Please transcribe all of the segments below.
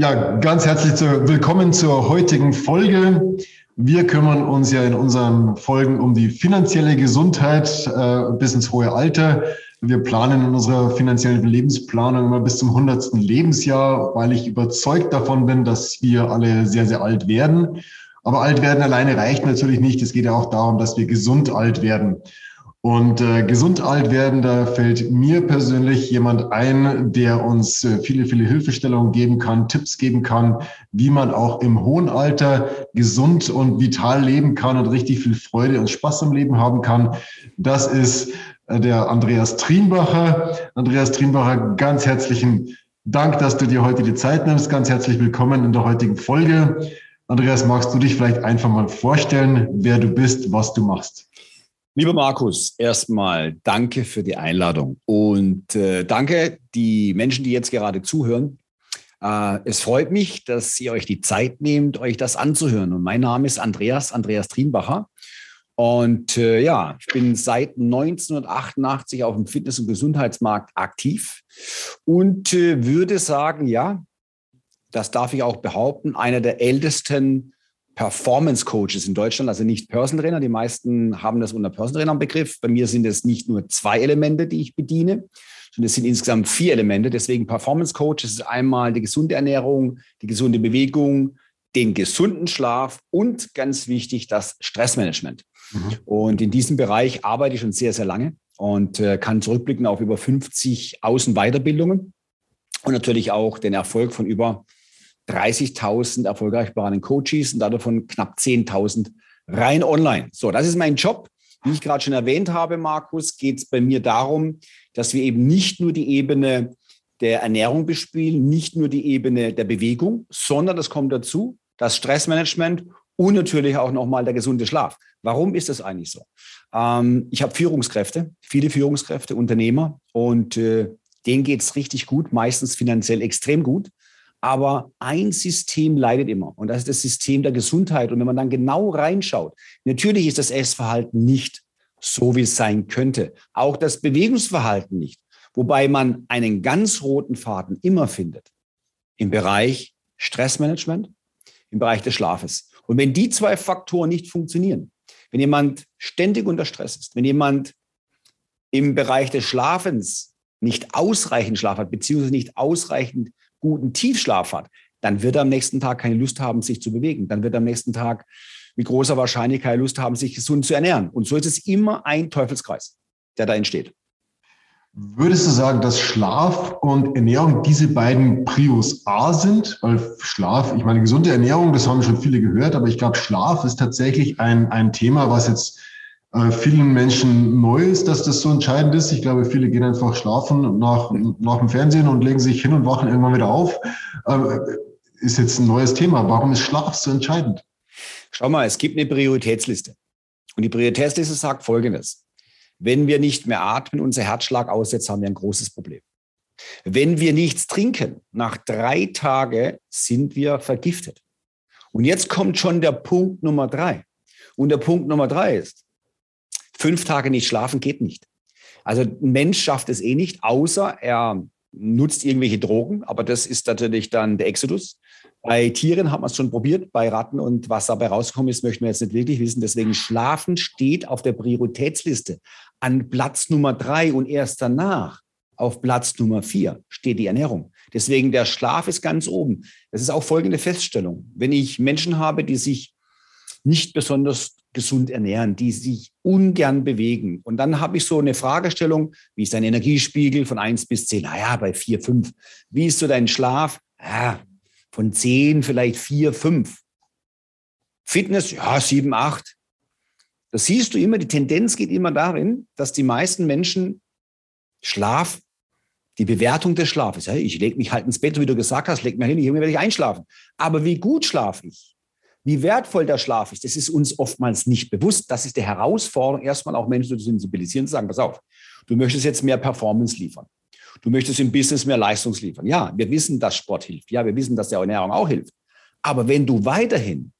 Ja, ganz herzlich zu, willkommen zur heutigen Folge. Wir kümmern uns ja in unseren Folgen um die finanzielle Gesundheit äh, bis ins hohe Alter. Wir planen in unserer finanziellen Lebensplanung immer bis zum 100. Lebensjahr, weil ich überzeugt davon bin, dass wir alle sehr, sehr alt werden. Aber alt werden alleine reicht natürlich nicht. Es geht ja auch darum, dass wir gesund alt werden. Und äh, gesund alt werden, da fällt mir persönlich jemand ein, der uns äh, viele, viele Hilfestellungen geben kann, Tipps geben kann, wie man auch im hohen Alter gesund und vital leben kann und richtig viel Freude und Spaß im Leben haben kann. Das ist äh, der Andreas Trienbacher. Andreas Trienbacher, ganz herzlichen Dank, dass du dir heute die Zeit nimmst. Ganz herzlich willkommen in der heutigen Folge. Andreas, magst du dich vielleicht einfach mal vorstellen, wer du bist, was du machst? Lieber Markus, erstmal danke für die Einladung und äh, danke die Menschen, die jetzt gerade zuhören. Äh, es freut mich, dass ihr euch die Zeit nehmt, euch das anzuhören. Und mein Name ist Andreas, Andreas Trienbacher. Und äh, ja, ich bin seit 1988 auf dem Fitness- und Gesundheitsmarkt aktiv und äh, würde sagen, ja, das darf ich auch behaupten, einer der ältesten Performance Coaches in Deutschland, also nicht Personal Trainer. Die meisten haben das unter Personal Trainer im Begriff. Bei mir sind es nicht nur zwei Elemente, die ich bediene, sondern es sind insgesamt vier Elemente. Deswegen Performance Coach ist einmal die gesunde Ernährung, die gesunde Bewegung, den gesunden Schlaf und ganz wichtig das Stressmanagement. Mhm. Und in diesem Bereich arbeite ich schon sehr, sehr lange und äh, kann zurückblicken auf über 50 Außenweiterbildungen und natürlich auch den Erfolg von über 30.000 erfolgreich beratenden Coaches und davon knapp 10.000 rein online. So, das ist mein Job. Wie ich gerade schon erwähnt habe, Markus, geht es bei mir darum, dass wir eben nicht nur die Ebene der Ernährung bespielen, nicht nur die Ebene der Bewegung, sondern das kommt dazu, das Stressmanagement und natürlich auch nochmal der gesunde Schlaf. Warum ist das eigentlich so? Ähm, ich habe Führungskräfte, viele Führungskräfte, Unternehmer und äh, denen geht es richtig gut, meistens finanziell extrem gut. Aber ein System leidet immer und das ist das System der Gesundheit. Und wenn man dann genau reinschaut, natürlich ist das Essverhalten nicht so, wie es sein könnte. Auch das Bewegungsverhalten nicht. Wobei man einen ganz roten Faden immer findet im Bereich Stressmanagement, im Bereich des Schlafes. Und wenn die zwei Faktoren nicht funktionieren, wenn jemand ständig unter Stress ist, wenn jemand im Bereich des Schlafens nicht ausreichend Schlaf hat, beziehungsweise nicht ausreichend guten Tiefschlaf hat, dann wird er am nächsten Tag keine Lust haben, sich zu bewegen. Dann wird er am nächsten Tag mit großer Wahrscheinlichkeit Lust haben, sich gesund zu ernähren. Und so ist es immer ein Teufelskreis, der da entsteht. Würdest du sagen, dass Schlaf und Ernährung diese beiden Prios A sind? Weil Schlaf, ich meine, gesunde Ernährung, das haben schon viele gehört, aber ich glaube, Schlaf ist tatsächlich ein, ein Thema, was jetzt äh, vielen Menschen neu ist, dass das so entscheidend ist. Ich glaube, viele gehen einfach schlafen nach, nach dem Fernsehen und legen sich hin und wachen irgendwann wieder auf. Äh, ist jetzt ein neues Thema. Warum ist Schlaf so entscheidend? Schau mal, es gibt eine Prioritätsliste. Und die Prioritätsliste sagt Folgendes. Wenn wir nicht mehr atmen, unser Herzschlag aussetzt, haben wir ein großes Problem. Wenn wir nichts trinken, nach drei Tagen sind wir vergiftet. Und jetzt kommt schon der Punkt Nummer drei. Und der Punkt Nummer drei ist, Fünf Tage nicht schlafen geht nicht. Also ein Mensch schafft es eh nicht, außer er nutzt irgendwelche Drogen, aber das ist natürlich dann der Exodus. Bei Tieren hat man es schon probiert, bei Ratten und was dabei rausgekommen ist, möchten wir jetzt nicht wirklich wissen. Deswegen Schlafen steht auf der Prioritätsliste an Platz Nummer drei und erst danach auf Platz Nummer vier steht die Ernährung. Deswegen der Schlaf ist ganz oben. Das ist auch folgende Feststellung. Wenn ich Menschen habe, die sich nicht besonders gesund ernähren, die sich ungern bewegen. Und dann habe ich so eine Fragestellung, wie ist dein Energiespiegel von 1 bis 10? Naja, bei 4, 5. Wie ist so dein Schlaf? Ja, von 10 vielleicht 4, 5. Fitness, ja, 7, 8. Das siehst du immer, die Tendenz geht immer darin, dass die meisten Menschen Schlaf, die Bewertung des Schlafes, ja, ich lege mich halt ins Bett, wie du gesagt hast, leg mich hin, ich werde ich einschlafen. Aber wie gut schlafe ich? Wie wertvoll der Schlaf ist, das ist uns oftmals nicht bewusst. Das ist die Herausforderung, erstmal auch Menschen zu sensibilisieren, zu sagen, pass auf, du möchtest jetzt mehr Performance liefern. Du möchtest im Business mehr Leistungs liefern. Ja, wir wissen, dass Sport hilft. Ja, wir wissen, dass der Ernährung auch hilft. Aber wenn du weiterhin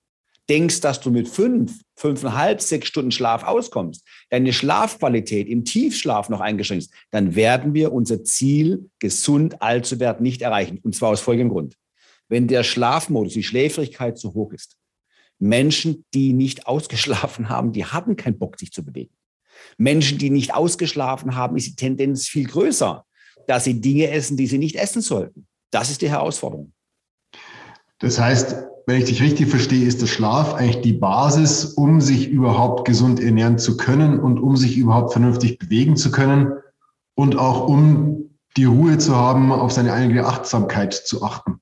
denkst, dass du mit fünf, fünfeinhalb, sechs Stunden Schlaf auskommst, deine Schlafqualität im Tiefschlaf noch eingeschränkt ist, dann werden wir unser Ziel, gesund alt zu werden, nicht erreichen. Und zwar aus folgendem Grund. wenn der Schlafmodus, die Schläfrigkeit zu hoch ist. Menschen, die nicht ausgeschlafen haben, die haben keinen Bock, sich zu bewegen. Menschen, die nicht ausgeschlafen haben, ist die Tendenz viel größer, dass sie Dinge essen, die sie nicht essen sollten. Das ist die Herausforderung. Das heißt, wenn ich dich richtig verstehe, ist der Schlaf eigentlich die Basis, um sich überhaupt gesund ernähren zu können und um sich überhaupt vernünftig bewegen zu können und auch um die Ruhe zu haben, auf seine eigene Achtsamkeit zu achten.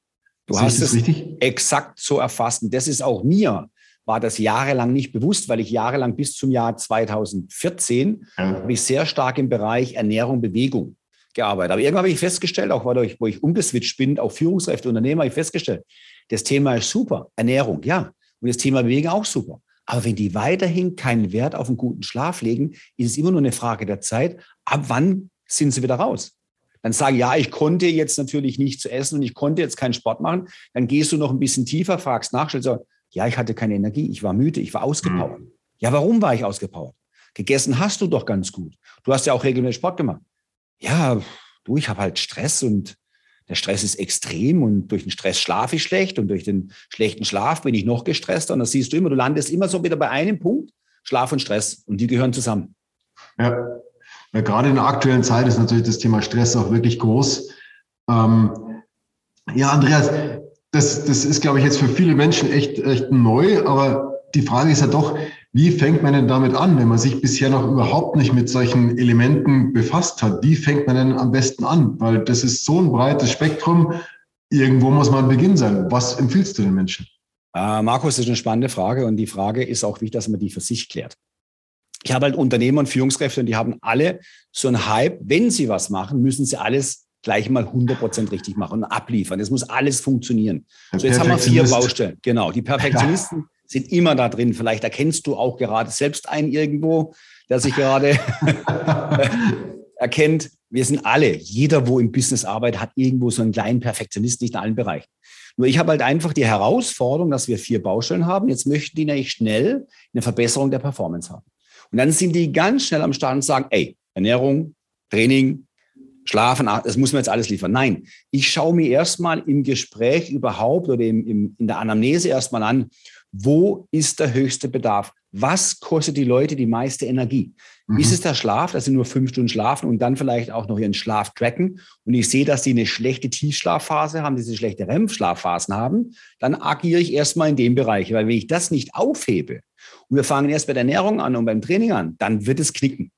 Du Sehe hast es richtig? exakt so erfasst. Und das ist auch mir, war das jahrelang nicht bewusst, weil ich jahrelang bis zum Jahr 2014 ja. habe ich sehr stark im Bereich Ernährung, Bewegung gearbeitet. Aber irgendwann habe ich festgestellt, auch weil ich, wo ich umgeswitcht bin, auch Führungskräfte, Unternehmer, habe ich festgestellt, das Thema ist super, Ernährung, ja. Und das Thema Bewegung auch super. Aber wenn die weiterhin keinen Wert auf einen guten Schlaf legen, ist es immer nur eine Frage der Zeit, ab wann sind sie wieder raus? Dann sagen, ja, ich konnte jetzt natürlich nicht zu essen und ich konnte jetzt keinen Sport machen. Dann gehst du noch ein bisschen tiefer, fragst nach, stellst so, ja, ich hatte keine Energie, ich war müde, ich war ausgepowert. Mhm. Ja, warum war ich ausgepowert? Gegessen hast du doch ganz gut. Du hast ja auch regelmäßig Sport gemacht. Ja, du, ich habe halt Stress und der Stress ist extrem und durch den Stress schlafe ich schlecht und durch den schlechten Schlaf bin ich noch gestresster. Und das siehst du immer, du landest immer so wieder bei einem Punkt, Schlaf und Stress und die gehören zusammen. Ja, ja gerade in der aktuellen Zeit ist natürlich das Thema Stress auch wirklich groß. Ähm, ja, Andreas, das, das ist, glaube ich, jetzt für viele Menschen echt, echt neu, aber die Frage ist ja doch, wie fängt man denn damit an, wenn man sich bisher noch überhaupt nicht mit solchen Elementen befasst hat? Wie fängt man denn am besten an? Weil das ist so ein breites Spektrum. Irgendwo muss man Beginn sein. Was empfiehlst du den Menschen? Äh, Markus, das ist eine spannende Frage und die Frage ist auch wichtig, dass man die für sich klärt. Ich habe halt Unternehmer und Führungskräfte und die haben alle so einen Hype. Wenn sie was machen, müssen sie alles gleich mal 100 Prozent richtig machen und abliefern. Es muss alles funktionieren. So, jetzt haben wir vier Baustellen. Genau. Die Perfektionisten sind immer da drin. Vielleicht erkennst du auch gerade selbst einen irgendwo, der sich gerade erkennt. Wir sind alle, jeder, wo im Business arbeitet, hat irgendwo so einen kleinen Perfektionist, nicht in allen Bereichen. Nur ich habe halt einfach die Herausforderung, dass wir vier Baustellen haben. Jetzt möchten die nämlich schnell eine Verbesserung der Performance haben. Und dann sind die ganz schnell am Start und sagen, ey, Ernährung, Training, Schlafen, das muss man jetzt alles liefern. Nein, ich schaue mir erstmal im Gespräch überhaupt oder im, im, in der Anamnese erstmal an, wo ist der höchste Bedarf? Was kostet die Leute die meiste Energie? Mhm. Ist es der Schlaf, dass sie nur fünf Stunden schlafen und dann vielleicht auch noch ihren Schlaf tracken? Und ich sehe, dass sie eine schlechte Tiefschlafphase haben, diese schlechte REM-Schlafphasen haben, dann agiere ich erstmal in dem Bereich. Weil wenn ich das nicht aufhebe und wir fangen erst bei der Ernährung an und beim Training an, dann wird es knicken.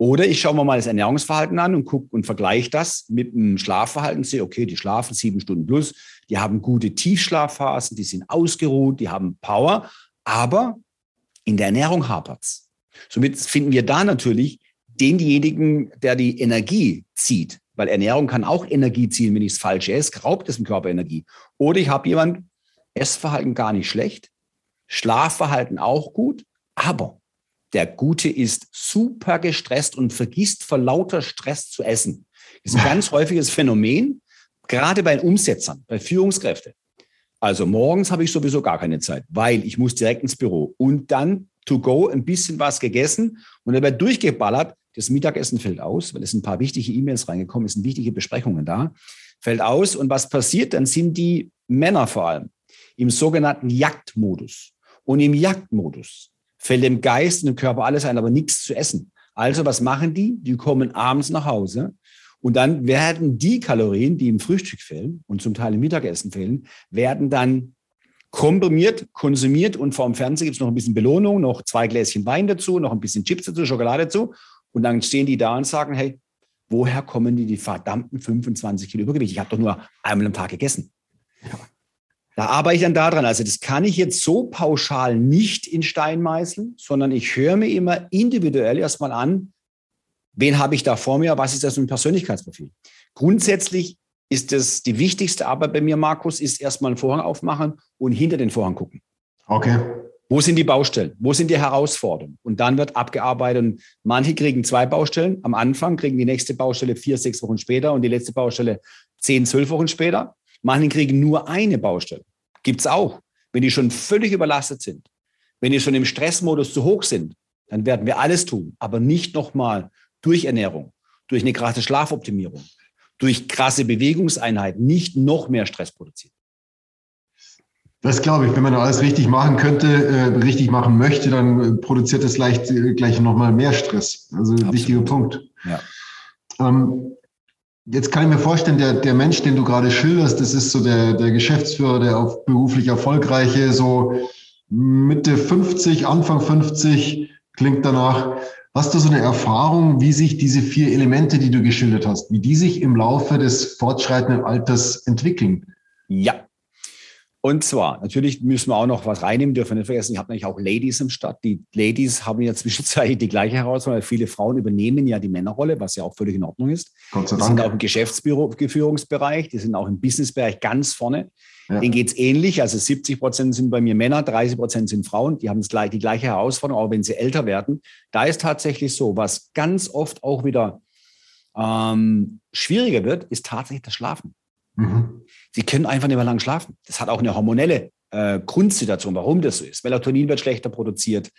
Oder ich schaue mir mal das Ernährungsverhalten an und gucke und vergleiche das mit dem Schlafverhalten, sehe, okay, die schlafen sieben Stunden plus, die haben gute Tiefschlafphasen, die sind ausgeruht, die haben Power, aber in der Ernährung hapert's. Somit finden wir da natürlich denjenigen, der die Energie zieht, weil Ernährung kann auch Energie ziehen, wenn ich es falsch esse, raubt es dem Körper Energie. Oder ich habe jemand, Essverhalten gar nicht schlecht, Schlafverhalten auch gut, aber der Gute ist super gestresst und vergisst vor lauter Stress zu essen. Das ist ein ganz häufiges Phänomen, gerade bei Umsetzern, bei Führungskräften. Also morgens habe ich sowieso gar keine Zeit, weil ich muss direkt ins Büro und dann to go ein bisschen was gegessen und dann wird durchgeballert. Das Mittagessen fällt aus, weil es ein paar wichtige E-Mails reingekommen, es sind wichtige Besprechungen da, fällt aus. Und was passiert? Dann sind die Männer vor allem im sogenannten Jagdmodus. Und im Jagdmodus fällt dem Geist und dem Körper alles ein, aber nichts zu essen. Also was machen die? Die kommen abends nach Hause und dann werden die Kalorien, die im Frühstück fehlen und zum Teil im Mittagessen fehlen, werden dann komprimiert, konsumiert und vor dem Fernseher gibt es noch ein bisschen Belohnung, noch zwei Gläschen Wein dazu, noch ein bisschen Chips dazu, Schokolade dazu. Und dann stehen die da und sagen, hey, woher kommen die, die verdammten 25 Kilo Übergewicht? Ich habe doch nur einmal am Tag gegessen. Ja. Da arbeite ich dann daran. Also das kann ich jetzt so pauschal nicht in Stein meißeln, sondern ich höre mir immer individuell erstmal an, wen habe ich da vor mir, was ist das für ein Persönlichkeitsprofil. Grundsätzlich ist das die wichtigste Arbeit bei mir, Markus, ist erstmal einen Vorhang aufmachen und hinter den Vorhang gucken. Okay. Wo sind die Baustellen? Wo sind die Herausforderungen? Und dann wird abgearbeitet. Und manche kriegen zwei Baustellen. Am Anfang kriegen die nächste Baustelle vier, sechs Wochen später und die letzte Baustelle zehn, zwölf Wochen später. Manche kriegen nur eine Baustelle. Gibt es auch. Wenn die schon völlig überlastet sind, wenn die schon im Stressmodus zu hoch sind, dann werden wir alles tun, aber nicht nochmal durch Ernährung, durch eine krasse Schlafoptimierung, durch krasse Bewegungseinheiten nicht noch mehr Stress produzieren. Das glaube ich, wenn man alles richtig machen könnte, äh, richtig machen möchte, dann produziert das leicht, äh, gleich nochmal mehr Stress. Also Absolut. wichtiger Punkt. Ja. Ähm, jetzt kann ich mir vorstellen, der, der Mensch, den du gerade schilderst, das ist so der, der Geschäftsführer, der auf beruflich erfolgreiche, so Mitte 50, Anfang 50, klingt danach. Hast du so eine Erfahrung, wie sich diese vier Elemente, die du geschildert hast, wie die sich im Laufe des fortschreitenden Alters entwickeln? Ja, und zwar, natürlich müssen wir auch noch was reinnehmen, dürfen wir nicht vergessen, ich habe natürlich auch Ladies im Stadt. Die Ladies haben ja zwischenzeitlich die gleiche Herausforderung, weil viele Frauen übernehmen ja die Männerrolle, was ja auch völlig in Ordnung ist. Gott sei Dank. Die sind auch im Geschäftsführungsbereich, die sind auch im Businessbereich ganz vorne. Ja. Denen geht es ähnlich. Also 70 Prozent sind bei mir Männer, 30 Prozent sind Frauen. Die haben das, die gleiche Herausforderung, auch wenn sie älter werden. Da ist tatsächlich so, was ganz oft auch wieder ähm, schwieriger wird, ist tatsächlich das Schlafen. Mhm. Sie können einfach nicht mehr lang schlafen. Das hat auch eine hormonelle äh, Grundsituation, warum das so ist. Melatonin wird schlechter produziert,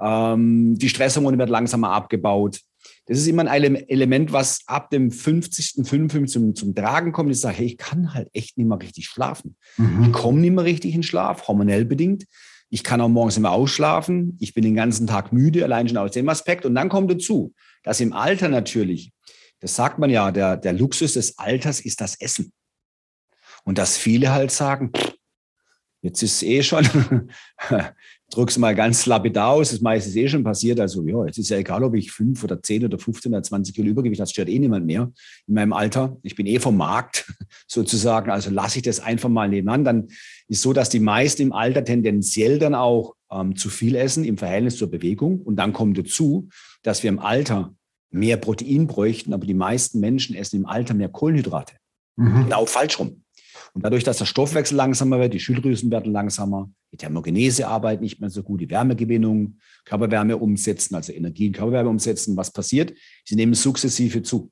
ähm, die Stresshormone werden langsamer abgebaut. Das ist immer ein Element, was ab dem 50., 55. Zum, zum Tragen kommt. Ich sage, hey, ich kann halt echt nicht mehr richtig schlafen. Mhm. Ich komme nicht mehr richtig in Schlaf, hormonell bedingt. Ich kann auch morgens immer ausschlafen. Ich bin den ganzen Tag müde, allein schon aus dem Aspekt. Und dann kommt dazu, dass im Alter natürlich, das sagt man ja, der, der Luxus des Alters ist das Essen. Und dass viele halt sagen, jetzt ist es eh schon, drück's mal ganz lapidar aus, das meiste ist eh schon passiert. Also ja, jetzt ist ja egal, ob ich fünf oder zehn oder 15 oder 20 Kilo Übergewicht habe, das stört eh niemand mehr in meinem Alter. Ich bin eh vom Markt sozusagen, also lasse ich das einfach mal nebenan. Dann ist so, dass die meisten im Alter tendenziell dann auch ähm, zu viel essen im Verhältnis zur Bewegung. Und dann kommt dazu, dass wir im Alter mehr Protein bräuchten, aber die meisten Menschen essen im Alter mehr Kohlenhydrate. Mhm. Genau falsch rum. Und dadurch, dass der Stoffwechsel langsamer wird, die Schilddrüsen werden langsamer, die Thermogenese arbeitet nicht mehr so gut, die Wärmegewinnung, Körperwärme umsetzen, also Energie in Körperwärme umsetzen. Was passiert? Sie nehmen sukzessive zu.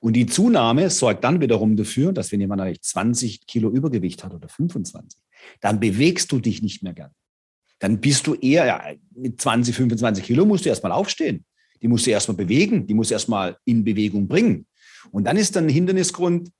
Und die Zunahme sorgt dann wiederum dafür, dass wenn jemand eigentlich 20 Kilo Übergewicht hat oder 25, dann bewegst du dich nicht mehr gern. Dann bist du eher, ja, mit 20, 25 Kilo musst du erstmal aufstehen. Die musst du erstmal bewegen, die musst du erstmal in Bewegung bringen. Und dann ist dann ein Hindernisgrund,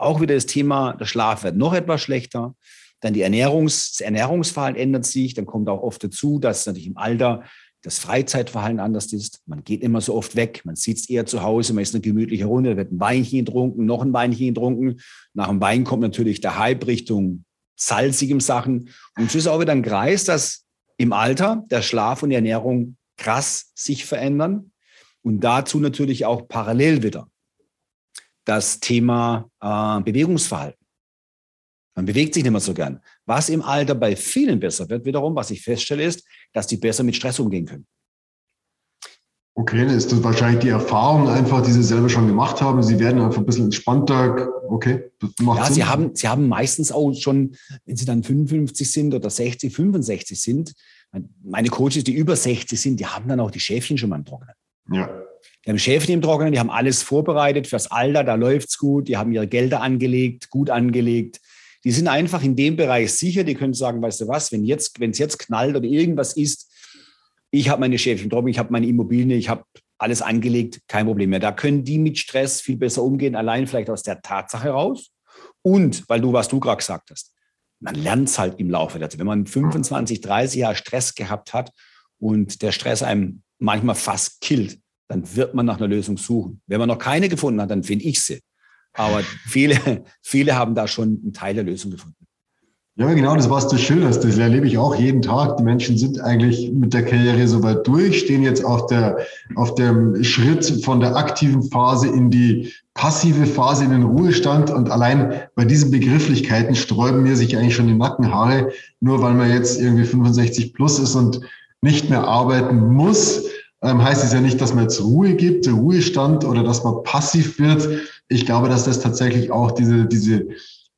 auch wieder das Thema, der Schlaf wird noch etwas schlechter. Dann die Ernährungs, das Ernährungsverhalten ändert sich. Dann kommt auch oft dazu, dass natürlich im Alter das Freizeitverhalten anders ist. Man geht immer so oft weg, man sitzt eher zu Hause, man ist eine gemütliche Runde, da wird ein Weinchen getrunken, noch ein Weinchen getrunken. Nach dem Wein kommt natürlich der Hype Richtung salzigem Sachen. Und es ist auch wieder ein Kreis, dass im Alter der Schlaf und die Ernährung krass sich verändern. Und dazu natürlich auch parallel wieder das Thema äh, Bewegungsverhalten. Man bewegt sich nicht mehr so gern. Was im Alter bei vielen besser wird, wiederum, was ich feststelle, ist, dass die besser mit Stress umgehen können. Okay, dann ist das wahrscheinlich die Erfahrung einfach, die Sie selber schon gemacht haben. Sie werden einfach ein bisschen entspannter. Okay, das macht ja, Sinn. Sie haben, Sie haben meistens auch schon, wenn Sie dann 55 sind oder 60, 65 sind, meine Coaches, die über 60 sind, die haben dann auch die Schäfchen schon mal im Trockenen. Ja. Die haben Schäfchen im Trockenen, die haben alles vorbereitet fürs Alter, da läuft's gut, die haben ihre Gelder angelegt, gut angelegt. Die sind einfach in dem Bereich sicher, die können sagen, weißt du was, wenn jetzt, es jetzt knallt oder irgendwas ist, ich habe meine Schäfchen trocken, ich habe meine Immobilien, ich habe alles angelegt, kein Problem mehr. Da können die mit Stress viel besser umgehen, allein vielleicht aus der Tatsache heraus. Und weil du, was du gerade gesagt hast, man lernt es halt im Laufe der Zeit. Wenn man 25, 30 Jahre Stress gehabt hat und der Stress einem manchmal fast killt, dann wird man nach einer Lösung suchen. Wenn man noch keine gefunden hat, dann finde ich sie. Aber viele, viele haben da schon einen Teil der Lösung gefunden. Ja, genau, das, was du schilderst, das erlebe ich auch jeden Tag. Die Menschen sind eigentlich mit der Karriere so weit durch, stehen jetzt auf der, auf dem Schritt von der aktiven Phase in die passive Phase in den Ruhestand. Und allein bei diesen Begrifflichkeiten sträuben mir sich eigentlich schon die Nackenhaare, nur weil man jetzt irgendwie 65 plus ist und nicht mehr arbeiten muss ähm, heißt es ja nicht, dass man jetzt Ruhe gibt, Ruhestand oder dass man passiv wird. Ich glaube, dass das tatsächlich auch diese, diese,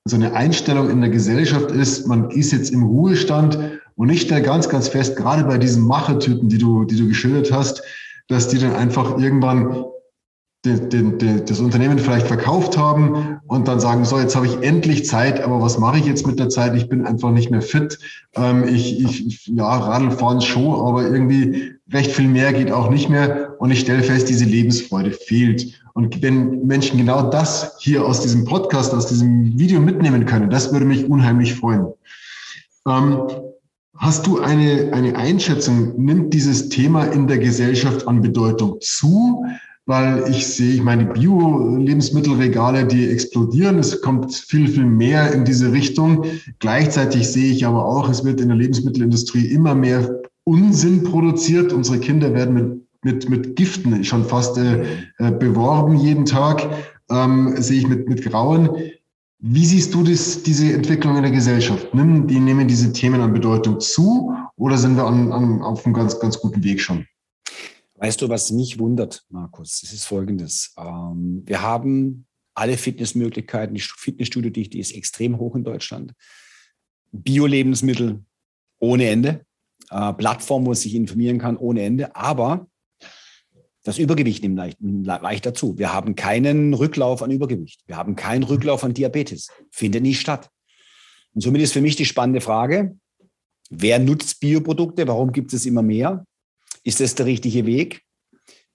so eine Einstellung in der Gesellschaft ist. Man ist jetzt im Ruhestand und ich stelle ganz, ganz fest, gerade bei diesen Machertypen, die du, die du geschildert hast, dass die dann einfach irgendwann den, den, den, das Unternehmen vielleicht verkauft haben und dann sagen, so, jetzt habe ich endlich Zeit, aber was mache ich jetzt mit der Zeit? Ich bin einfach nicht mehr fit. Ähm, ich, ich, ja, Radl fahren schon, aber irgendwie recht viel mehr geht auch nicht mehr. Und ich stelle fest, diese Lebensfreude fehlt. Und wenn Menschen genau das hier aus diesem Podcast, aus diesem Video mitnehmen können, das würde mich unheimlich freuen. Ähm, hast du eine, eine Einschätzung, nimmt dieses Thema in der Gesellschaft an Bedeutung zu? Weil ich sehe, ich meine, Bio-Lebensmittelregale, die explodieren. Es kommt viel, viel mehr in diese Richtung. Gleichzeitig sehe ich aber auch, es wird in der Lebensmittelindustrie immer mehr Unsinn produziert. Unsere Kinder werden mit, mit, mit Giften schon fast äh, äh, beworben jeden Tag. Ähm, sehe ich mit, mit Grauen. Wie siehst du das, diese Entwicklung in der Gesellschaft? Nimm, die nehmen diese Themen an Bedeutung zu oder sind wir an, an, auf einem ganz, ganz guten Weg schon? Weißt du, was mich wundert, Markus? Es ist folgendes. Ähm, wir haben alle Fitnessmöglichkeiten. Die Fitnessstudio-Dichte ist extrem hoch in Deutschland. Bio-Lebensmittel ohne Ende. Äh, Plattform, wo man sich informieren kann, ohne Ende. Aber das Übergewicht nimmt leicht, leicht dazu. Wir haben keinen Rücklauf an Übergewicht. Wir haben keinen Rücklauf an Diabetes. Findet nicht statt. Und somit ist für mich die spannende Frage, wer nutzt Bioprodukte? Warum gibt es immer mehr? Ist das der richtige Weg?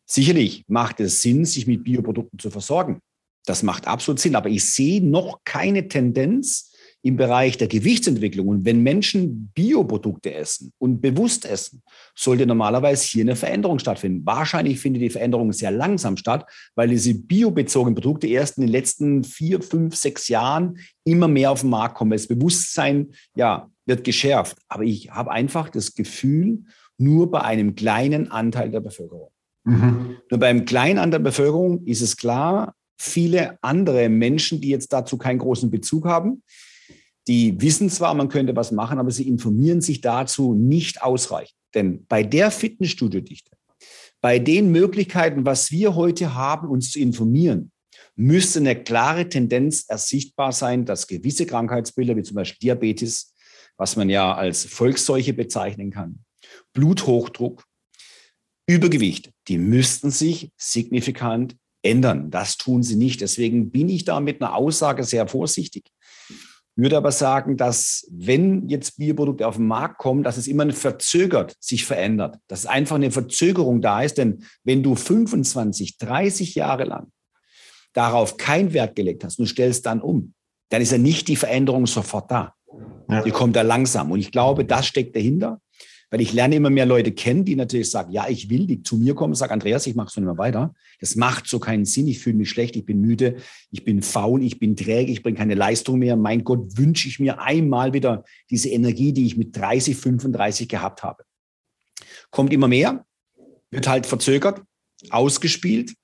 Sicherlich macht es Sinn, sich mit Bioprodukten zu versorgen. Das macht absolut Sinn. Aber ich sehe noch keine Tendenz, im Bereich der Gewichtsentwicklung. Und wenn Menschen Bioprodukte essen und bewusst essen, sollte normalerweise hier eine Veränderung stattfinden. Wahrscheinlich findet die Veränderung sehr langsam statt, weil diese biobezogenen Produkte erst in den letzten vier, fünf, sechs Jahren immer mehr auf den Markt kommen. Das Bewusstsein, ja, wird geschärft. Aber ich habe einfach das Gefühl, nur bei einem kleinen Anteil der Bevölkerung. Mhm. Nur beim kleinen Anteil der Bevölkerung ist es klar, viele andere Menschen, die jetzt dazu keinen großen Bezug haben, die wissen zwar, man könnte was machen, aber sie informieren sich dazu nicht ausreichend. Denn bei der Fitnessstudio-Dichte, bei den Möglichkeiten, was wir heute haben, uns zu informieren, müsste eine klare Tendenz ersichtbar sein, dass gewisse Krankheitsbilder, wie zum Beispiel Diabetes, was man ja als Volksseuche bezeichnen kann, Bluthochdruck, Übergewicht, die müssten sich signifikant ändern. Das tun sie nicht. Deswegen bin ich da mit einer Aussage sehr vorsichtig würde aber sagen, dass wenn jetzt Bioprodukte auf den Markt kommen, dass es immer verzögert sich verändert, dass einfach eine Verzögerung da ist. Denn wenn du 25, 30 Jahre lang darauf keinen Wert gelegt hast und stellst dann um, dann ist ja nicht die Veränderung sofort da. Ja. Die kommt da langsam. Und ich glaube, das steckt dahinter. Weil ich lerne immer mehr Leute kennen, die natürlich sagen, ja, ich will, die zu mir kommen sagen, Andreas, ich mache es nicht mehr weiter. Das macht so keinen Sinn. Ich fühle mich schlecht, ich bin müde, ich bin faul, ich bin träge, ich bringe keine Leistung mehr. Mein Gott, wünsche ich mir einmal wieder diese Energie, die ich mit 30, 35 gehabt habe. Kommt immer mehr, wird halt verzögert, ausgespielt.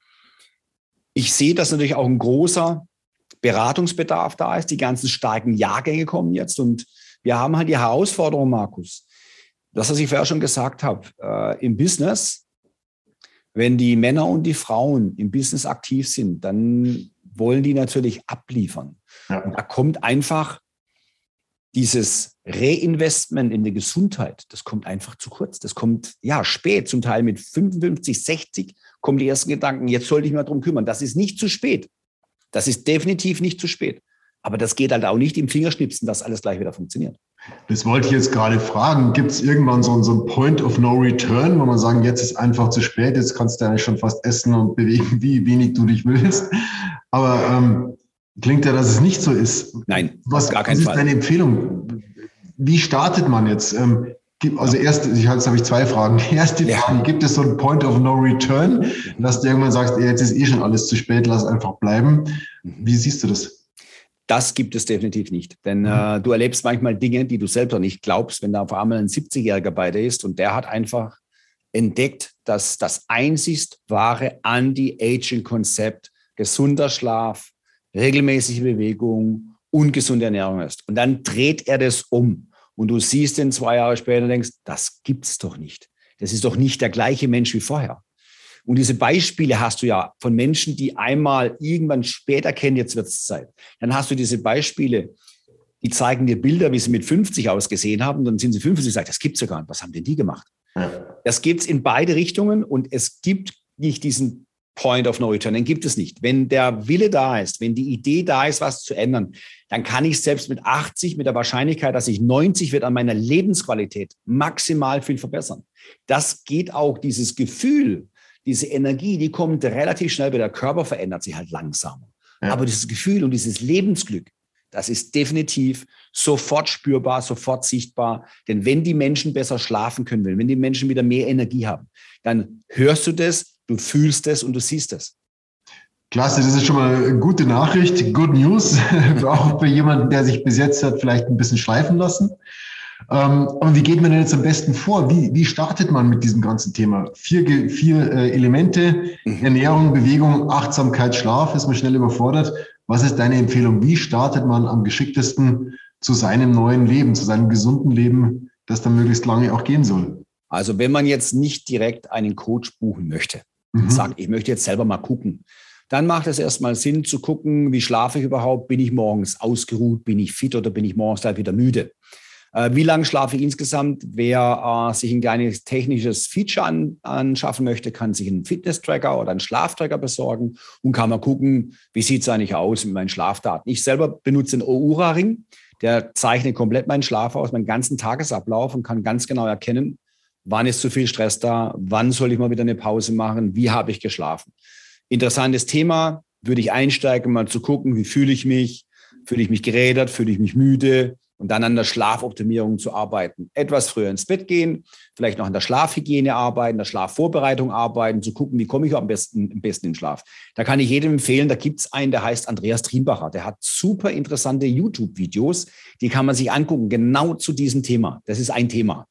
Ich sehe, dass natürlich auch ein großer Beratungsbedarf da ist. Die ganzen starken Jahrgänge kommen jetzt und wir haben halt die Herausforderung, Markus, das, was ich vorher schon gesagt habe, äh, im Business, wenn die Männer und die Frauen im Business aktiv sind, dann wollen die natürlich abliefern. Ja. Und da kommt einfach dieses Reinvestment in die Gesundheit, das kommt einfach zu kurz. Das kommt ja spät, zum Teil mit 55, 60 kommen die ersten Gedanken, jetzt sollte ich mich mal drum kümmern. Das ist nicht zu spät. Das ist definitiv nicht zu spät. Aber das geht halt auch nicht im Fingerschnipsen, dass alles gleich wieder funktioniert. Das wollte ich jetzt gerade fragen. Gibt es irgendwann so, so ein Point of No Return, wo man sagen, jetzt ist einfach zu spät, jetzt kannst du eigentlich schon fast essen und bewegen, wie wenig du dich willst. Aber ähm, klingt ja, dass es nicht so ist. Nein, was, gar keinen was ist Fall. deine Empfehlung? Wie startet man jetzt? Ähm, also erst, ich, jetzt habe ich zwei Fragen. Erste ja. Frage, gibt es so ein Point of No Return, dass du irgendwann sagst, jetzt ist eh schon alles zu spät, lass einfach bleiben. Mhm. Wie siehst du das? Das gibt es definitiv nicht. Denn mhm. äh, du erlebst manchmal Dinge, die du selber nicht glaubst, wenn da auf einmal ein 70-Jähriger bei dir ist und der hat einfach entdeckt, dass das einzigst wahre Anti-Aging-Konzept gesunder Schlaf, regelmäßige Bewegung, ungesunde Ernährung ist. Und dann dreht er das um. Und du siehst ihn zwei Jahre später und denkst, das gibt's doch nicht. Das ist doch nicht der gleiche Mensch wie vorher. Und diese Beispiele hast du ja von Menschen, die einmal irgendwann später kennen, jetzt wird es Zeit. Dann hast du diese Beispiele, die zeigen dir Bilder, wie sie mit 50 ausgesehen haben. Dann sind sie 50 und sagen, das gibt's ja gar nicht. Was haben denn die gemacht? Ja. Das gibt's in beide Richtungen und es gibt nicht diesen Point of No Return, den gibt es nicht. Wenn der Wille da ist, wenn die Idee da ist, was zu ändern, dann kann ich selbst mit 80, mit der Wahrscheinlichkeit, dass ich 90 wird, an meiner Lebensqualität maximal viel verbessern. Das geht auch, dieses Gefühl, diese Energie, die kommt relativ schnell, weil der Körper verändert sich halt langsamer. Ja. Aber dieses Gefühl und dieses Lebensglück, Das ist definitiv sofort spürbar, sofort sichtbar. Denn wenn die Menschen besser schlafen können, wenn die Menschen wieder mehr Energie haben, dann hörst du das, du fühlst es und du siehst es. Klasse, das ist schon mal eine gute Nachricht, good news, auch für jemanden, der sich bis jetzt hat vielleicht ein bisschen schleifen lassen. Ähm, aber wie geht man denn jetzt am besten vor? Wie, wie startet man mit diesem ganzen Thema? Vier, vier äh, Elemente, mhm. Ernährung, Bewegung, Achtsamkeit, Schlaf, ist man schnell überfordert. Was ist deine Empfehlung? Wie startet man am geschicktesten zu seinem neuen Leben, zu seinem gesunden Leben, das dann möglichst lange auch gehen soll? Also wenn man jetzt nicht direkt einen Coach buchen möchte, mhm. sagt, ich möchte jetzt selber mal gucken, dann macht es erstmal Sinn zu gucken, wie schlafe ich überhaupt? Bin ich morgens ausgeruht? Bin ich fit oder bin ich morgens gleich wieder müde? Äh, wie lange schlafe ich insgesamt? Wer äh, sich ein kleines technisches Feature an, anschaffen möchte, kann sich einen Fitness-Tracker oder einen Schlaftracker besorgen und kann mal gucken, wie sieht es eigentlich aus mit meinen Schlafdaten. Ich selber benutze den Oura-Ring. Der zeichnet komplett meinen Schlaf aus, meinen ganzen Tagesablauf und kann ganz genau erkennen, wann ist zu viel Stress da, wann soll ich mal wieder eine Pause machen, wie habe ich geschlafen interessantes Thema, würde ich einsteigen, mal zu gucken, wie fühle ich mich, fühle ich mich gerädert, fühle ich mich müde und dann an der Schlafoptimierung zu arbeiten. Etwas früher ins Bett gehen, vielleicht noch an der Schlafhygiene arbeiten, der Schlafvorbereitung arbeiten, zu gucken, wie komme ich am besten, am besten in Schlaf. Da kann ich jedem empfehlen, da gibt es einen, der heißt Andreas Triembacher. Der hat super interessante YouTube-Videos, die kann man sich angucken, genau zu diesem Thema. Das ist ein Thema.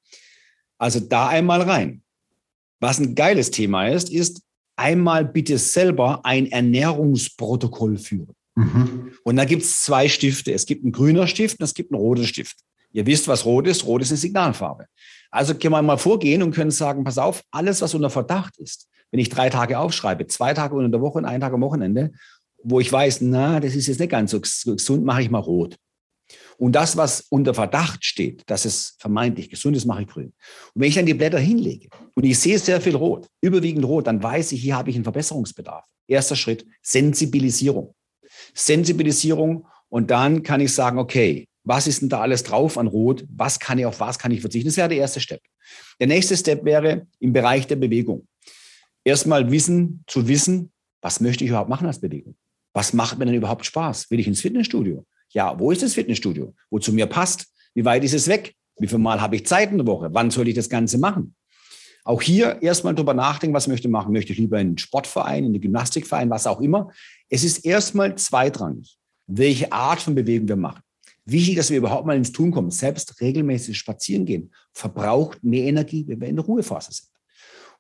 Also da einmal rein. Was ein geiles Thema ist, ist, einmal bitte selber ein Ernährungsprotokoll führen. Mhm. Und da gibt es zwei Stifte. Es gibt einen grüner Stift und es gibt einen roten Stift. Ihr wisst, was rot ist. Rot ist eine Signalfarbe. Also können wir mal vorgehen und können sagen, pass auf, alles, was unter Verdacht ist, wenn ich drei Tage aufschreibe, zwei Tage unter der Woche und einen Tag am Wochenende, wo ich weiß, na, das ist jetzt nicht ganz so gesund, mache ich mal rot. Und das, was unter Verdacht steht, dass es vermeintlich gesund ist, mache ich grün. Und wenn ich dann die Blätter hinlege und ich sehe sehr viel rot, überwiegend rot, dann weiß ich, hier habe ich einen Verbesserungsbedarf. Erster Schritt, Sensibilisierung. Sensibilisierung und dann kann ich sagen, okay, was ist denn da alles drauf an Rot? Was kann ich, auf was kann ich verzichten? Das wäre der erste Step. Der nächste Step wäre im Bereich der Bewegung. Erstmal wissen, zu wissen, was möchte ich überhaupt machen als Bewegung? Was macht mir denn überhaupt Spaß? Will ich ins Fitnessstudio? Ja, wo ist das Fitnessstudio? Wo zu mir passt? Wie weit ist es weg? Wie viel Mal habe ich Zeit in der Woche? Wann soll ich das Ganze machen? Auch hier erstmal drüber nachdenken, was möchte ich machen. Möchte ich lieber in einen Sportverein, in einen Gymnastikverein, was auch immer. Es ist erstmal zweitrangig, welche Art von Bewegung wir machen. Wichtig, dass wir überhaupt mal ins Tun kommen. Selbst regelmäßig spazieren gehen verbraucht mehr Energie, wenn wir in der Ruhephase sind.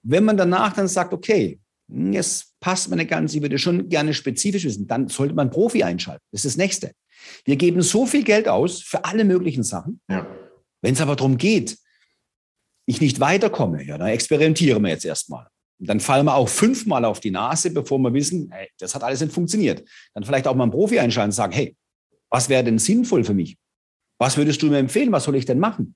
Wenn man danach dann sagt, okay, es passt mir nicht ganz, ich würde schon gerne spezifisch wissen, dann sollte man Profi einschalten. Das ist das Nächste. Wir geben so viel Geld aus für alle möglichen Sachen. Ja. Wenn es aber darum geht, ich nicht weiterkomme, ja, dann experimentieren wir jetzt erstmal. Dann fallen wir auch fünfmal auf die Nase, bevor wir wissen, hey, das hat alles nicht funktioniert. Dann vielleicht auch mal einen Profi einschalten und sagen, hey, was wäre denn sinnvoll für mich? Was würdest du mir empfehlen? Was soll ich denn machen?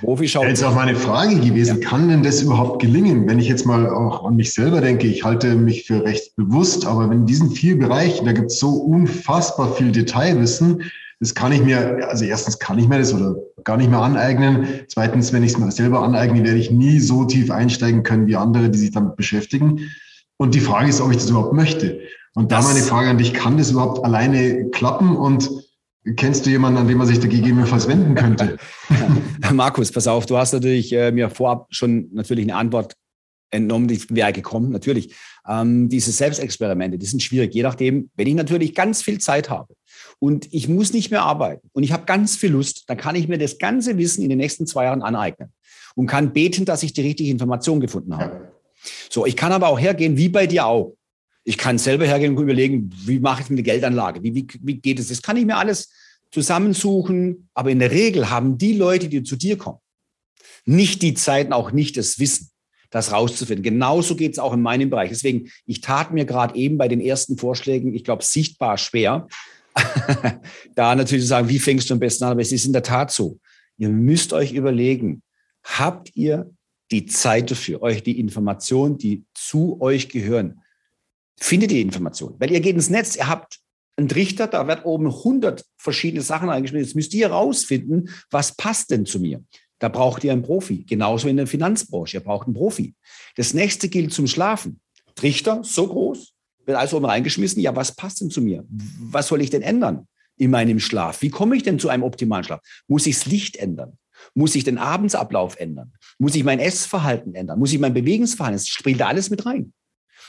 Profi schaut. Jetzt auch meine Frage gewesen, ja. kann denn das überhaupt gelingen? Wenn ich jetzt mal auch an mich selber denke, ich halte mich für recht bewusst, aber in diesen vier Bereichen, da gibt es so unfassbar viel Detailwissen, das kann ich mir, also erstens kann ich mir das oder gar nicht mehr aneignen. Zweitens, wenn ich es mir selber aneigne, werde ich nie so tief einsteigen können wie andere, die sich damit beschäftigen. Und die Frage ist, ob ich das überhaupt möchte. Und da meine Frage an dich, kann das überhaupt alleine klappen? Und Kennst du jemanden, an dem man sich da gegebenenfalls wenden könnte? Markus, pass auf, du hast natürlich äh, mir vorab schon natürlich eine Antwort entnommen, die wäre gekommen, natürlich. Ähm, diese Selbstexperimente, die sind schwierig, je nachdem, wenn ich natürlich ganz viel Zeit habe und ich muss nicht mehr arbeiten und ich habe ganz viel Lust, dann kann ich mir das ganze Wissen in den nächsten zwei Jahren aneignen und kann beten, dass ich die richtige Information gefunden habe. So, ich kann aber auch hergehen, wie bei dir auch. Ich kann selber hergehen und überlegen, wie mache ich eine Geldanlage? Wie, wie, wie geht es? Das kann ich mir alles zusammensuchen. Aber in der Regel haben die Leute, die zu dir kommen, nicht die Zeit, auch nicht das Wissen, das rauszufinden. Genauso geht es auch in meinem Bereich. Deswegen, ich tat mir gerade eben bei den ersten Vorschlägen, ich glaube, sichtbar schwer, da natürlich zu sagen, wie fängst du am besten an? Aber es ist in der Tat so. Ihr müsst euch überlegen, habt ihr die Zeit dafür, euch die Informationen, die zu euch gehören, findet die Informationen. Weil ihr geht ins Netz, ihr habt einen Trichter, da wird oben 100 verschiedene Sachen eingeschmissen. Jetzt müsst ihr herausfinden, was passt denn zu mir. Da braucht ihr einen Profi. Genauso in der Finanzbranche. Ihr braucht einen Profi. Das nächste gilt zum Schlafen. Trichter, so groß, wird alles oben reingeschmissen. Ja, was passt denn zu mir? Was soll ich denn ändern? in meinem Schlaf? Wie komme ich denn zu einem optimalen Schlaf? Muss ich das Licht ändern? Muss ich den Abendsablauf ändern? Muss ich mein Essverhalten ändern? Muss ich mein Bewegungsverhalten? Das spielt da alles mit rein.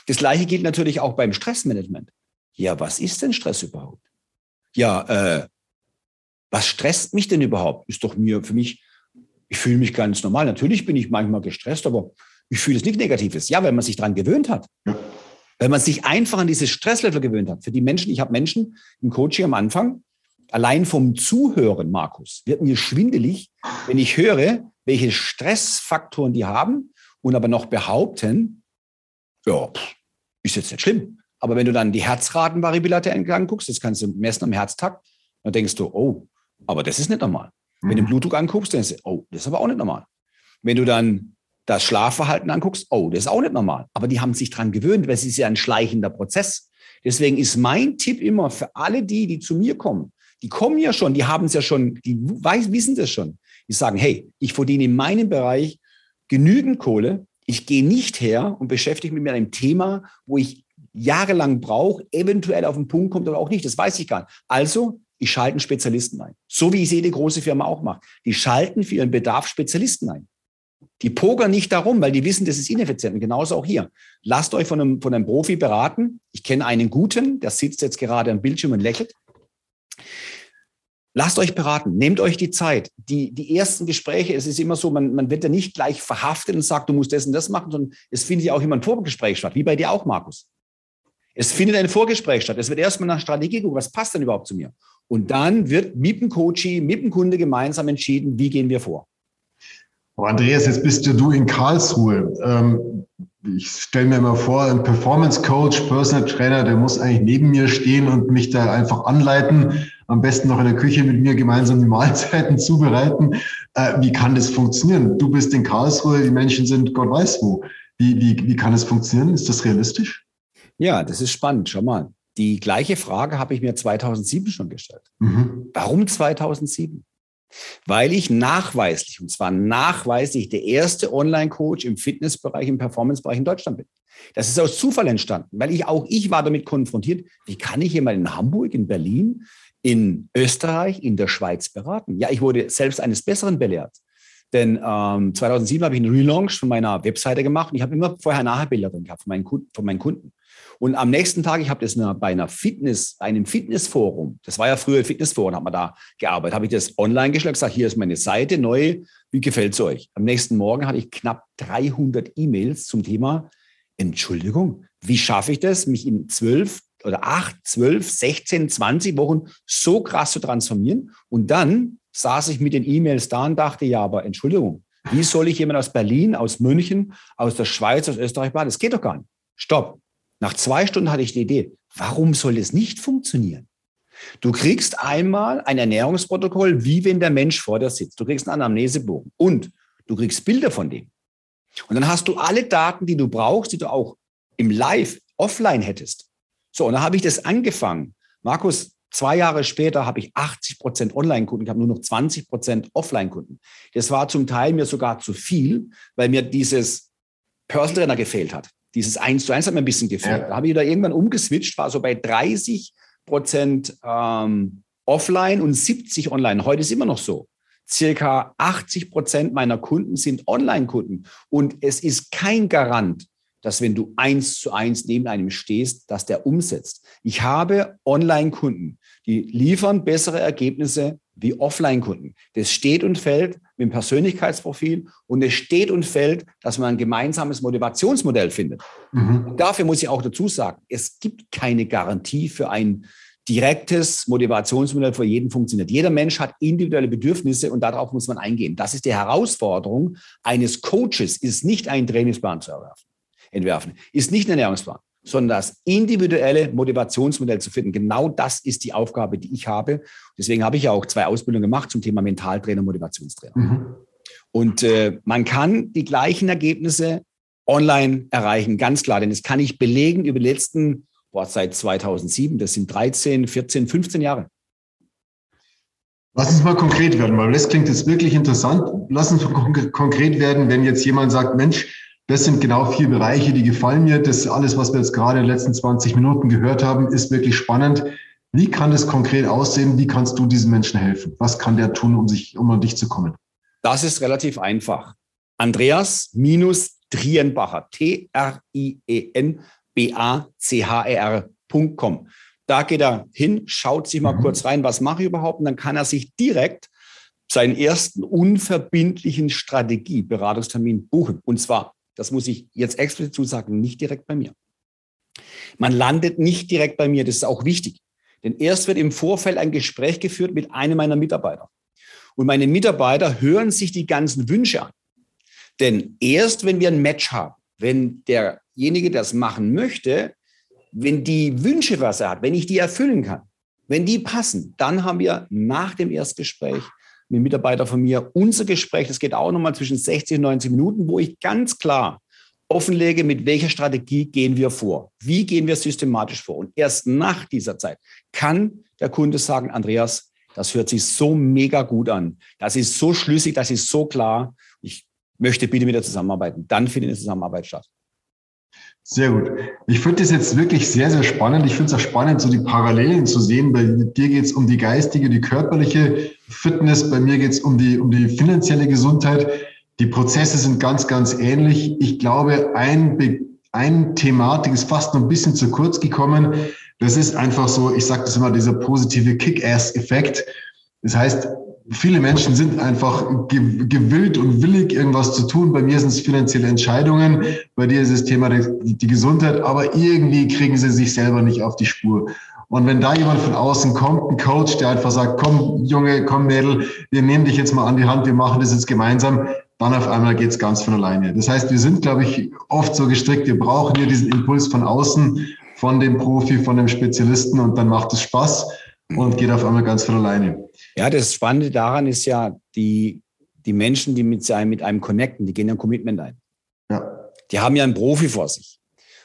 Das Gleiche gilt natürlich auch beim Stressmanagement. Ja, was ist denn Stress überhaupt? Ja, äh, was stresst mich denn überhaupt? Ist doch mir für mich, ich fühle mich ganz normal. Natürlich bin ich manchmal gestresst, aber ich fühle es nicht Negatives. Ja, wenn man sich daran gewöhnt hat. Ja. Wenn man sich einfach an dieses Stresslevel gewöhnt hat. Für die Menschen, ich habe Menschen im Coaching am Anfang, allein vom Zuhören, Markus, wird mir schwindelig, wenn ich höre, welche Stressfaktoren die haben und aber noch behaupten, ja, ist jetzt nicht schlimm. Aber wenn du dann die Herzratenvariabilität anguckst, das kannst du messen am Herztakt, dann denkst du, oh, aber das ist nicht normal. Wenn du den mhm. Blutdruck anguckst, dann denkst du, oh, das ist aber auch nicht normal. Wenn du dann das Schlafverhalten anguckst, oh, das ist auch nicht normal. Aber die haben sich dran gewöhnt, weil es ist ja ein schleichender Prozess. Deswegen ist mein Tipp immer für alle die, die zu mir kommen, die kommen ja schon, die haben es ja schon, die weiß, wissen das schon. Die sagen, hey, ich verdiene in meinem Bereich genügend Kohle. Ich gehe nicht her und beschäftige mich mit einem Thema, wo ich jahrelang brauche, eventuell auf den Punkt kommt oder auch nicht. Das weiß ich gar nicht. Also, ich schalte einen Spezialisten ein. So wie es jede große Firma auch macht. Die schalten für ihren Bedarf Spezialisten ein. Die pokern nicht darum, weil die wissen, das ist ineffizient. Und genauso auch hier. Lasst euch von einem, von einem Profi beraten. Ich kenne einen guten, der sitzt jetzt gerade am Bildschirm und lächelt. Lasst euch beraten, nehmt euch die Zeit. Die, die ersten Gespräche, es ist immer so, man, man wird ja nicht gleich verhaftet und sagt, du musst das und das machen, sondern es findet ja auch immer ein Vorgespräch statt, wie bei dir auch, Markus. Es findet ein Vorgespräch statt. Es wird erstmal nach Strategie gucken, was passt denn überhaupt zu mir? Und dann wird mit dem Coachie, mit dem Kunde gemeinsam entschieden, wie gehen wir vor. Aber Andreas, jetzt bist du in Karlsruhe. Ähm, ich stelle mir immer vor, ein Performance Coach, Personal Trainer, der muss eigentlich neben mir stehen und mich da einfach anleiten. Am besten noch in der Küche mit mir gemeinsam die Mahlzeiten zubereiten. Äh, wie kann das funktionieren? Du bist in Karlsruhe, die Menschen sind Gott weiß wo. Wie, wie, wie kann das funktionieren? Ist das realistisch? Ja, das ist spannend. Schau mal. Die gleiche Frage habe ich mir 2007 schon gestellt. Mhm. Warum 2007? Weil ich nachweislich, und zwar nachweislich, der erste Online-Coach im Fitnessbereich, im Performance-Bereich in Deutschland bin. Das ist aus Zufall entstanden, weil ich auch ich war damit konfrontiert, wie kann ich jemand in Hamburg, in Berlin, in Österreich, in der Schweiz beraten? Ja, ich wurde selbst eines Besseren belehrt. Denn ähm, 2007 habe ich einen Relaunch von meiner Webseite gemacht und ich habe immer vorher-nachher-Bilder drin gehabt von meinen, von meinen Kunden. Und am nächsten Tag, ich habe das bei einer Fitness, einem Fitnessforum, das war ja früher Fitnessforum, hat man da gearbeitet, habe ich das online geschlagen, gesagt, hier ist meine Seite, neu, wie gefällt es euch? Am nächsten Morgen hatte ich knapp 300 E-Mails zum Thema, Entschuldigung, wie schaffe ich das, mich in zwölf oder acht, zwölf, 16, 20 Wochen so krass zu transformieren? Und dann saß ich mit den E-Mails da und dachte, ja, aber Entschuldigung, wie soll ich jemand aus Berlin, aus München, aus der Schweiz, aus Österreich bauen? Das geht doch gar nicht. Stopp. Nach zwei Stunden hatte ich die Idee, warum soll es nicht funktionieren? Du kriegst einmal ein Ernährungsprotokoll, wie wenn der Mensch vor dir sitzt. Du kriegst einen Anamnesebogen und du kriegst Bilder von dem. Und dann hast du alle Daten, die du brauchst, die du auch im Live, offline hättest. So, und dann habe ich das angefangen. Markus, zwei Jahre später habe ich 80 Prozent Online-Kunden, ich habe nur noch 20 Prozent Offline-Kunden. Das war zum Teil mir sogar zu viel, weil mir dieses Personal Trainer gefehlt hat. Dieses Eins zu Eins hat mir ein bisschen gefehlt. Ja. Da habe ich da irgendwann umgeswitcht, war so bei 30 Prozent ähm, offline und 70 online. Heute ist immer noch so. Circa 80 Prozent meiner Kunden sind Online-Kunden. Und es ist kein Garant, dass wenn du eins zu eins neben einem stehst, dass der umsetzt. Ich habe Online-Kunden, die liefern bessere Ergebnisse wie Offline-Kunden. Das steht und fällt mit dem Persönlichkeitsprofil und es steht und fällt, dass man ein gemeinsames Motivationsmodell findet. Mhm. dafür muss ich auch dazu sagen, es gibt keine Garantie für ein direktes Motivationsmodell für jeden funktioniert. Jeder Mensch hat individuelle Bedürfnisse und darauf muss man eingehen. Das ist die Herausforderung eines Coaches, ist nicht einen Trainingsplan zu entwerfen, ist nicht ein Ernährungsplan, sondern das individuelle Motivationsmodell zu finden. Genau das ist die Aufgabe, die ich habe. Deswegen habe ich ja auch zwei Ausbildungen gemacht zum Thema Mentaltrainer, Motivationstrainer. Mhm. Und äh, man kann die gleichen Ergebnisse online erreichen, ganz klar. Denn das kann ich belegen über die letzten, boah, seit 2007, das sind 13, 14, 15 Jahre. Lass uns mal konkret werden, weil das klingt jetzt wirklich interessant. Lass uns konkret werden, wenn jetzt jemand sagt, Mensch, das sind genau vier Bereiche, die gefallen mir. Das alles, was wir jetzt gerade in den letzten 20 Minuten gehört haben, ist wirklich spannend. Wie kann das konkret aussehen? Wie kannst du diesen Menschen helfen? Was kann der tun, um sich, um an dich zu kommen? Das ist relativ einfach. Andreas minus Trienbacher, T-R-I-E-N-B-A-C-H-E-R.com. Da geht er hin, schaut sich mal mhm. kurz rein, was mache ich überhaupt, und dann kann er sich direkt seinen ersten unverbindlichen Strategieberatungstermin buchen. Und zwar, das muss ich jetzt explizit zusagen, nicht direkt bei mir. Man landet nicht direkt bei mir, das ist auch wichtig. Denn erst wird im Vorfeld ein Gespräch geführt mit einem meiner Mitarbeiter. Und meine Mitarbeiter hören sich die ganzen Wünsche an. Denn erst wenn wir ein Match haben, wenn derjenige, der das machen möchte, wenn die Wünsche, was er hat, wenn ich die erfüllen kann, wenn die passen, dann haben wir nach dem Erstgespräch mit Mitarbeiter von mir unser Gespräch, das geht auch nochmal zwischen 60 und 90 Minuten, wo ich ganz klar offenlege, mit welcher Strategie gehen wir vor? Wie gehen wir systematisch vor? Und erst nach dieser Zeit kann der Kunde sagen, Andreas, das hört sich so mega gut an. Das ist so schlüssig, das ist so klar. Ich möchte bitte mit dir zusammenarbeiten. Dann findet eine Zusammenarbeit statt. Sehr gut. Ich finde das jetzt wirklich sehr, sehr spannend. Ich finde es auch spannend, so die Parallelen zu sehen. Bei dir geht es um die geistige, die körperliche Fitness. Bei mir geht es um die, um die finanzielle Gesundheit. Die Prozesse sind ganz, ganz ähnlich. Ich glaube, ein, ein Thematik ist fast noch ein bisschen zu kurz gekommen. Das ist einfach so, ich sage das immer, dieser positive Kick-Ass-Effekt. Das heißt, viele Menschen sind einfach gewillt und willig, irgendwas zu tun. Bei mir sind es finanzielle Entscheidungen, bei dir ist es Thema die Gesundheit, aber irgendwie kriegen sie sich selber nicht auf die Spur. Und wenn da jemand von außen kommt, ein Coach, der einfach sagt, komm Junge, komm Mädel, wir nehmen dich jetzt mal an die Hand, wir machen das jetzt gemeinsam, dann auf einmal geht's ganz von alleine. Das heißt, wir sind, glaube ich, oft so gestrickt, wir brauchen hier diesen Impuls von außen, von dem Profi, von dem Spezialisten und dann macht es Spaß und geht auf einmal ganz von alleine. Ja, das Spannende daran ist ja, die, die Menschen, die mit, einem, mit einem connecten, die gehen ja ein Commitment ein. Ja. Die haben ja einen Profi vor sich.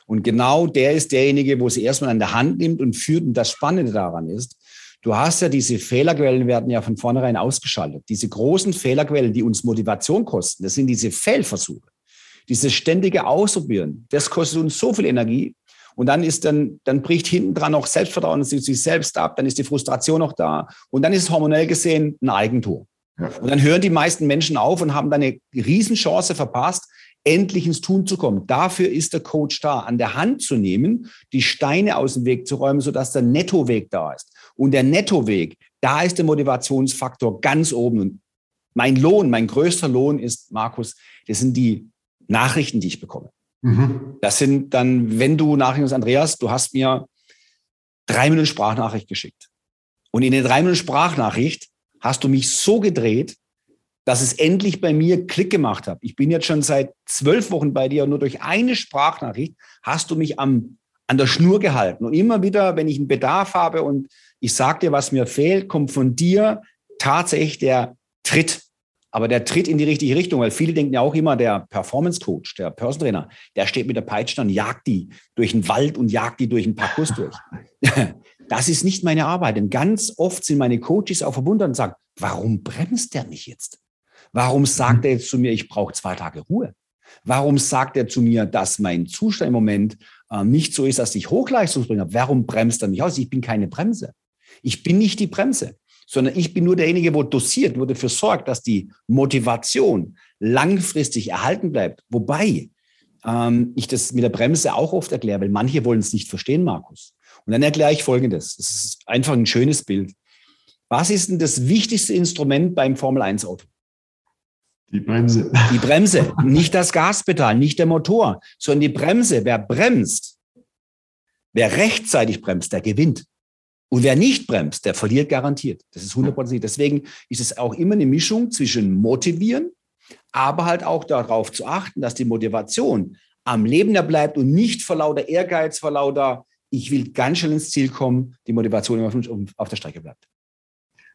Und genau der ist derjenige, wo sie erstmal an der Hand nimmt und führt. Und das Spannende daran ist, du hast ja diese Fehlerquellen werden ja von vornherein ausgeschaltet. Diese großen Fehlerquellen, die uns Motivation kosten, das sind diese Fehlversuche. Dieses ständige Ausprobieren, das kostet uns so viel Energie. Und dann ist dann, dann bricht hinten dran noch Selbstvertrauen sich selbst ab, dann ist die Frustration noch da. Und dann ist es hormonell gesehen ein Eigentor. Ja. Und dann hören die meisten Menschen auf und haben dann eine Riesenchance verpasst, endlich ins Tun zu kommen. Dafür ist der Coach da, an der Hand zu nehmen, die Steine aus dem Weg zu räumen, sodass der Nettoweg da ist. Und der Nettoweg, da ist der Motivationsfaktor ganz oben. Und mein Lohn, mein größter Lohn ist, Markus, das sind die Nachrichten, die ich bekomme. Mhm. Das sind dann, wenn du nachdenkst, Andreas, du hast mir drei Minuten Sprachnachricht geschickt. Und in der drei Minuten Sprachnachricht hast du mich so gedreht, dass es endlich bei mir Klick gemacht hat. Ich bin jetzt schon seit zwölf Wochen bei dir und nur durch eine Sprachnachricht hast du mich am, an der Schnur gehalten. Und immer wieder, wenn ich einen Bedarf habe und ich sage dir, was mir fehlt, kommt von dir tatsächlich der Tritt. Aber der Tritt in die richtige Richtung, weil viele denken ja auch immer, der Performance Coach, der Person Trainer, der steht mit der Peitsche und jagt die durch den Wald und jagt die durch den Parcours durch. Das ist nicht meine Arbeit. Denn ganz oft sind meine Coaches auch verwundert und sagen, warum bremst der mich jetzt? Warum sagt er jetzt zu mir, ich brauche zwei Tage Ruhe? Warum sagt er zu mir, dass mein Zustand im Moment äh, nicht so ist, dass ich Hochleistungsbringer habe? Warum bremst er mich aus? Ich bin keine Bremse. Ich bin nicht die Bremse, sondern ich bin nur derjenige, wo dosiert, wo dafür sorgt, dass die Motivation langfristig erhalten bleibt. Wobei ähm, ich das mit der Bremse auch oft erkläre, weil manche wollen es nicht verstehen, Markus. Und dann erkläre ich Folgendes. Es ist einfach ein schönes Bild. Was ist denn das wichtigste Instrument beim Formel-1-Auto? Die Bremse. Die Bremse, nicht das Gaspedal, nicht der Motor, sondern die Bremse. Wer bremst, wer rechtzeitig bremst, der gewinnt. Und wer nicht bremst, der verliert garantiert. Das ist hundertprozentig. Deswegen ist es auch immer eine Mischung zwischen motivieren, aber halt auch darauf zu achten, dass die Motivation am Leben bleibt und nicht vor lauter Ehrgeiz, vor lauter, ich will ganz schnell ins Ziel kommen, die Motivation immer auf der Strecke bleibt.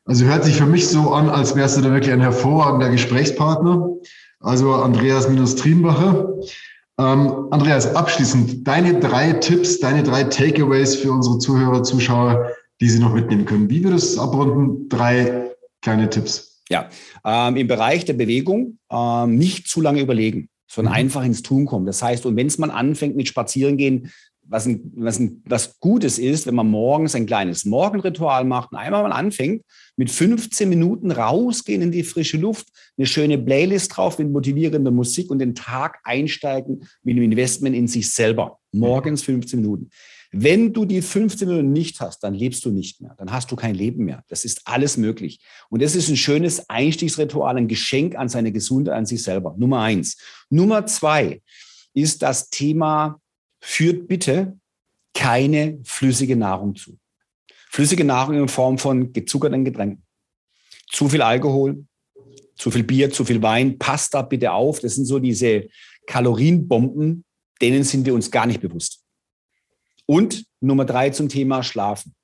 Also hört sich für mich so an, als wärst du da wirklich ein hervorragender Gesprächspartner. Also Andreas minus Triembacher. Ähm, Andreas, abschließend deine drei Tipps, deine drei Takeaways für unsere Zuhörer, Zuschauer, die sie noch mitnehmen können. Wie würdest du es abrunden? Drei kleine Tipps. Ja, ähm, im Bereich der Bewegung ähm, nicht zu lange überlegen, sondern mhm. einfach ins Tun kommen. Das heißt, und wenn es man anfängt mit Spazierengehen, was, ein, was, ein, was Gutes ist, wenn man morgens ein kleines Morgenritual macht und einmal mal anfängt, mit 15 Minuten rausgehen in die frische Luft, eine schöne Playlist drauf mit motivierender Musik und den Tag einsteigen mit einem Investment in sich selber. Morgens 15 Minuten. Wenn du die 15 Minuten nicht hast, dann lebst du nicht mehr. Dann hast du kein Leben mehr. Das ist alles möglich. Und das ist ein schönes Einstiegsritual, ein Geschenk an seine Gesundheit, an sich selber. Nummer eins. Nummer zwei ist das Thema, führt bitte keine flüssige Nahrung zu. Flüssige Nahrung in Form von gezuckerten Getränken. Zu viel Alkohol, zu viel Bier, zu viel Wein. Passt da bitte auf. Das sind so diese Kalorienbomben, denen sind wir uns gar nicht bewusst. Und Nummer drei zum Thema Schlafen.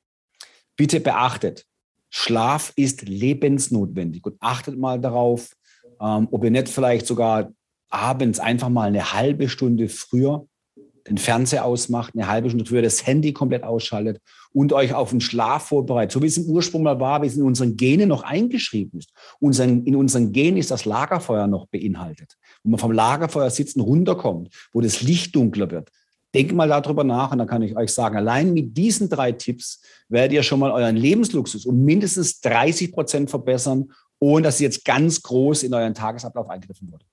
Bitte beachtet, Schlaf ist lebensnotwendig und achtet mal darauf, ähm, ob ihr nicht vielleicht sogar abends einfach mal eine halbe Stunde früher den Fernseher ausmacht, eine halbe Stunde früher das Handy komplett ausschaltet und euch auf den Schlaf vorbereitet, so wie es im Ursprung mal war, wie es in unseren Genen noch eingeschrieben ist. Unseren, in unseren Genen ist das Lagerfeuer noch beinhaltet. Wo man vom Lagerfeuer sitzen runterkommt, wo das Licht dunkler wird, Denkt mal darüber nach und dann kann ich euch sagen, allein mit diesen drei Tipps werdet ihr schon mal euren Lebensluxus um mindestens 30 Prozent verbessern, ohne dass jetzt ganz groß in euren Tagesablauf eingriffen würde.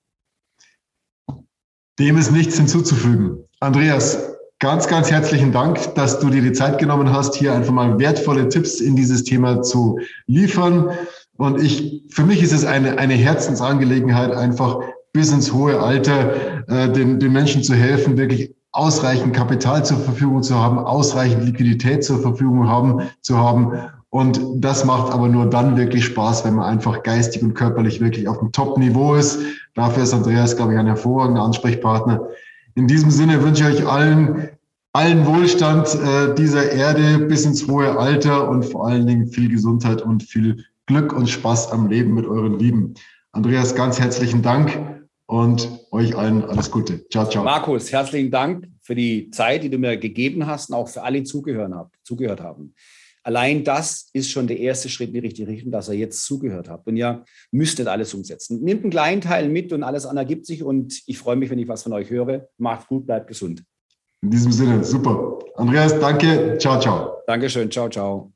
Dem ist nichts hinzuzufügen. Andreas, ganz, ganz herzlichen Dank, dass du dir die Zeit genommen hast, hier einfach mal wertvolle Tipps in dieses Thema zu liefern. Und ich, für mich ist es eine, eine Herzensangelegenheit, einfach bis ins hohe Alter äh, den, den Menschen zu helfen, wirklich ausreichend Kapital zur Verfügung zu haben, ausreichend Liquidität zur Verfügung haben, zu haben. Und das macht aber nur dann wirklich Spaß, wenn man einfach geistig und körperlich wirklich auf dem Top-Niveau ist. Dafür ist Andreas, glaube ich, ein hervorragender Ansprechpartner. In diesem Sinne wünsche ich euch allen, allen Wohlstand äh, dieser Erde bis ins hohe Alter und vor allen Dingen viel Gesundheit und viel Glück und Spaß am Leben mit euren Lieben. Andreas, ganz herzlichen Dank und euch allen alles Gute. Ciao, ciao. Markus, herzlichen Dank für die Zeit, die du mir gegeben hast und auch für alle, die zugehört, haben. Allein das ist schon der erste Schritt in die richtige Richtung, dass ihr jetzt zugehört habt. Und ihr müsst nicht alles umsetzen. Nehmt einen kleinen Teil mit und alles andere ergibt sich. Und ich freue mich, wenn ich was von euch höre. Macht gut, bleibt gesund. In diesem Sinne, super. Andreas, danke. Ciao, ciao. Dankeschön. Ciao, ciao.